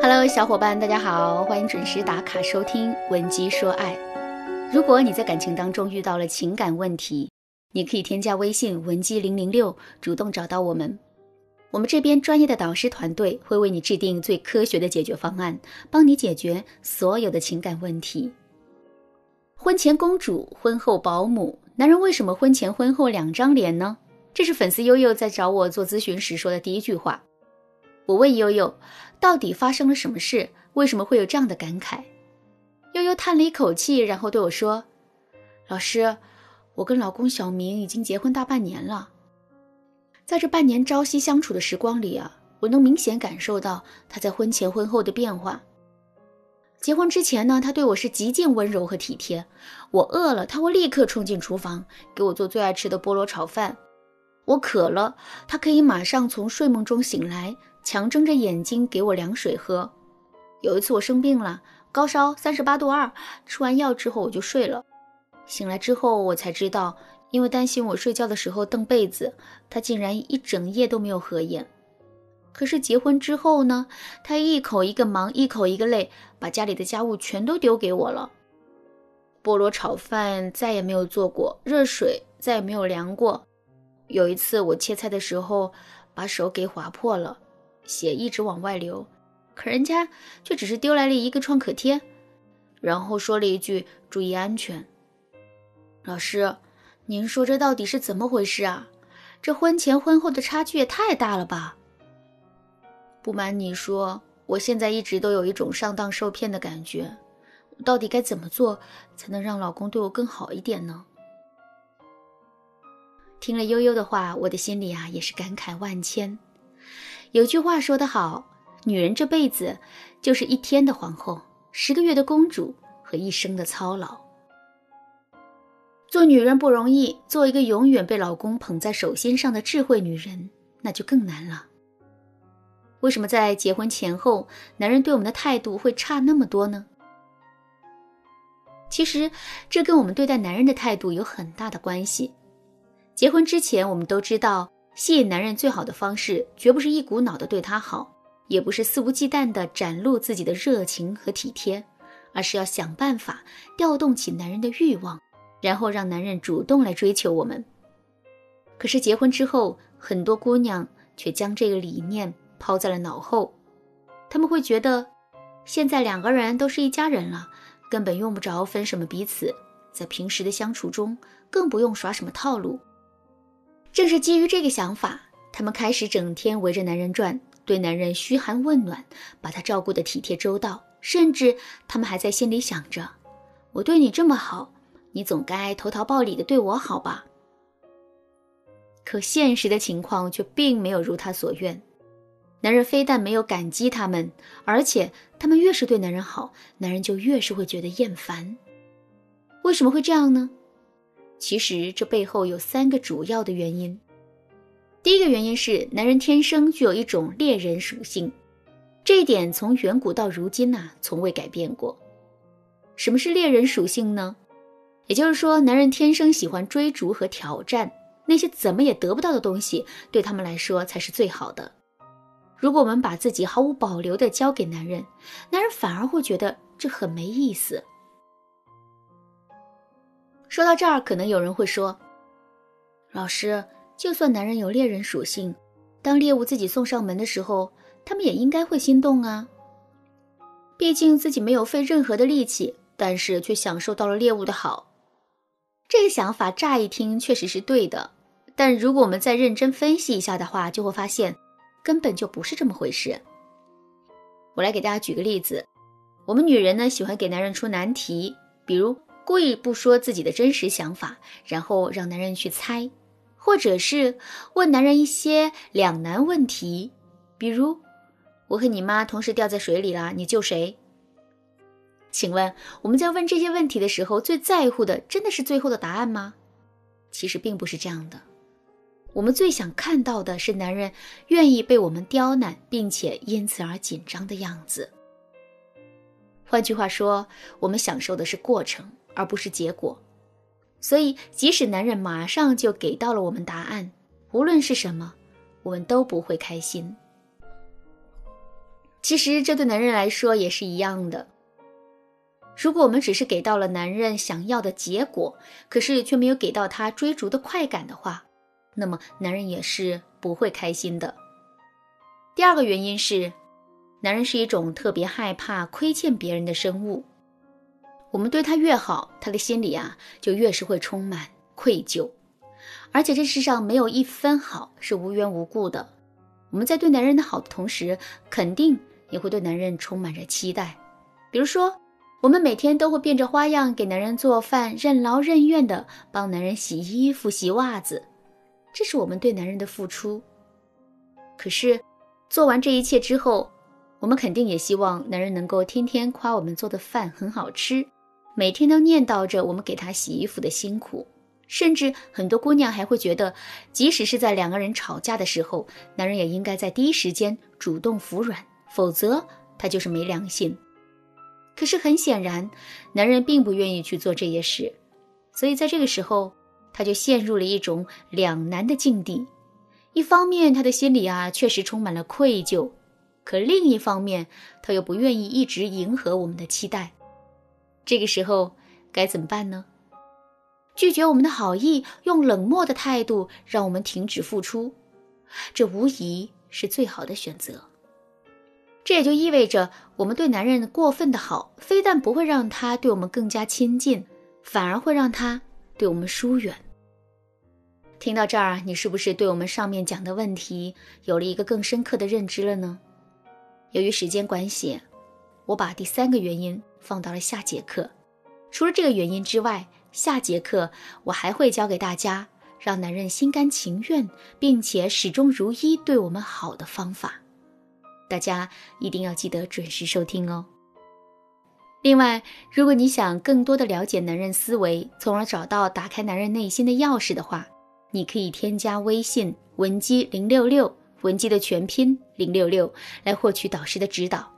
Hello，小伙伴，大家好，欢迎准时打卡收听《文姬说爱》。如果你在感情当中遇到了情感问题，你可以添加微信文姬零零六，主动找到我们。我们这边专业的导师团队会为你制定最科学的解决方案，帮你解决所有的情感问题。婚前公主，婚后保姆，男人为什么婚前婚后两张脸呢？这是粉丝悠悠在找我做咨询时说的第一句话。我问悠悠，到底发生了什么事？为什么会有这样的感慨？悠悠叹了一口气，然后对我说：“老师，我跟老公小明已经结婚大半年了，在这半年朝夕相处的时光里啊，我能明显感受到他在婚前婚后的变化。结婚之前呢，他对我是极尽温柔和体贴，我饿了，他会立刻冲进厨房给我做最爱吃的菠萝炒饭；我渴了，他可以马上从睡梦中醒来。”强睁着眼睛给我凉水喝。有一次我生病了，高烧三十八度二，吃完药之后我就睡了。醒来之后我才知道，因为担心我睡觉的时候蹬被子，他竟然一整夜都没有合眼。可是结婚之后呢，他一口一个忙，一口一个累，把家里的家务全都丢给我了。菠萝炒饭再也没有做过，热水再也没有凉过。有一次我切菜的时候，把手给划破了。血一直往外流，可人家却只是丢来了一个创可贴，然后说了一句“注意安全”。老师，您说这到底是怎么回事啊？这婚前婚后的差距也太大了吧？不瞒你说，我现在一直都有一种上当受骗的感觉，到底该怎么做才能让老公对我更好一点呢？听了悠悠的话，我的心里啊也是感慨万千。有句话说得好，女人这辈子就是一天的皇后，十个月的公主和一生的操劳。做女人不容易，做一个永远被老公捧在手心上的智慧女人，那就更难了。为什么在结婚前后，男人对我们的态度会差那么多呢？其实，这跟我们对待男人的态度有很大的关系。结婚之前，我们都知道。吸引男人最好的方式，绝不是一股脑的对他好，也不是肆无忌惮的展露自己的热情和体贴，而是要想办法调动起男人的欲望，然后让男人主动来追求我们。可是结婚之后，很多姑娘却将这个理念抛在了脑后，他们会觉得，现在两个人都是一家人了，根本用不着分什么彼此，在平时的相处中，更不用耍什么套路。正是基于这个想法，他们开始整天围着男人转，对男人嘘寒问暖，把他照顾得体贴周到。甚至他们还在心里想着：“我对你这么好，你总该投桃报李的对我好吧？”可现实的情况却并没有如他所愿。男人非但没有感激他们，而且他们越是对男人好，男人就越是会觉得厌烦。为什么会这样呢？其实这背后有三个主要的原因。第一个原因是男人天生具有一种猎人属性，这一点从远古到如今呐从未改变过。什么是猎人属性呢？也就是说，男人天生喜欢追逐和挑战，那些怎么也得不到的东西，对他们来说才是最好的。如果我们把自己毫无保留的交给男人，男人反而会觉得这很没意思。说到这儿，可能有人会说：“老师，就算男人有猎人属性，当猎物自己送上门的时候，他们也应该会心动啊。毕竟自己没有费任何的力气，但是却享受到了猎物的好。”这个想法乍一听确实是对的，但如果我们再认真分析一下的话，就会发现根本就不是这么回事。我来给大家举个例子：我们女人呢，喜欢给男人出难题，比如。故意不说自己的真实想法，然后让男人去猜，或者是问男人一些两难问题，比如“我和你妈同时掉在水里了，你救谁？”请问我们在问这些问题的时候，最在乎的真的是最后的答案吗？其实并不是这样的，我们最想看到的是男人愿意被我们刁难，并且因此而紧张的样子。换句话说，我们享受的是过程。而不是结果，所以即使男人马上就给到了我们答案，无论是什么，我们都不会开心。其实这对男人来说也是一样的。如果我们只是给到了男人想要的结果，可是却没有给到他追逐的快感的话，那么男人也是不会开心的。第二个原因是，男人是一种特别害怕亏欠别人的生物。我们对他越好，他的心里啊就越是会充满愧疚，而且这世上没有一分好是无缘无故的。我们在对男人的好的同时，肯定也会对男人充满着期待，比如说。我们每天都会变着花样给男人做饭，任劳任怨的帮男人洗衣服、洗袜子，这是我们对男人的付出。可是，做完这一切之后，我们肯定也希望男人能够天天夸我们做的饭很好吃，每天都念叨着我们给他洗衣服的辛苦。甚至很多姑娘还会觉得，即使是在两个人吵架的时候，男人也应该在第一时间主动服软，否则他就是没良心。可是很显然，男人并不愿意去做这些事，所以在这个时候，他就陷入了一种两难的境地。一方面，他的心里啊确实充满了愧疚；可另一方面，他又不愿意一直迎合我们的期待。这个时候该怎么办呢？拒绝我们的好意，用冷漠的态度让我们停止付出，这无疑是最好的选择。这也就意味着，我们对男人过分的好，非但不会让他对我们更加亲近，反而会让他对我们疏远。听到这儿，你是不是对我们上面讲的问题有了一个更深刻的认知了呢？由于时间关系，我把第三个原因放到了下节课。除了这个原因之外，下节课我还会教给大家让男人心甘情愿并且始终如一对我们好的方法。大家一定要记得准时收听哦。另外，如果你想更多的了解男人思维，从而找到打开男人内心的钥匙的话，你可以添加微信文姬零六六，文姬的全拼零六六，来获取导师的指导。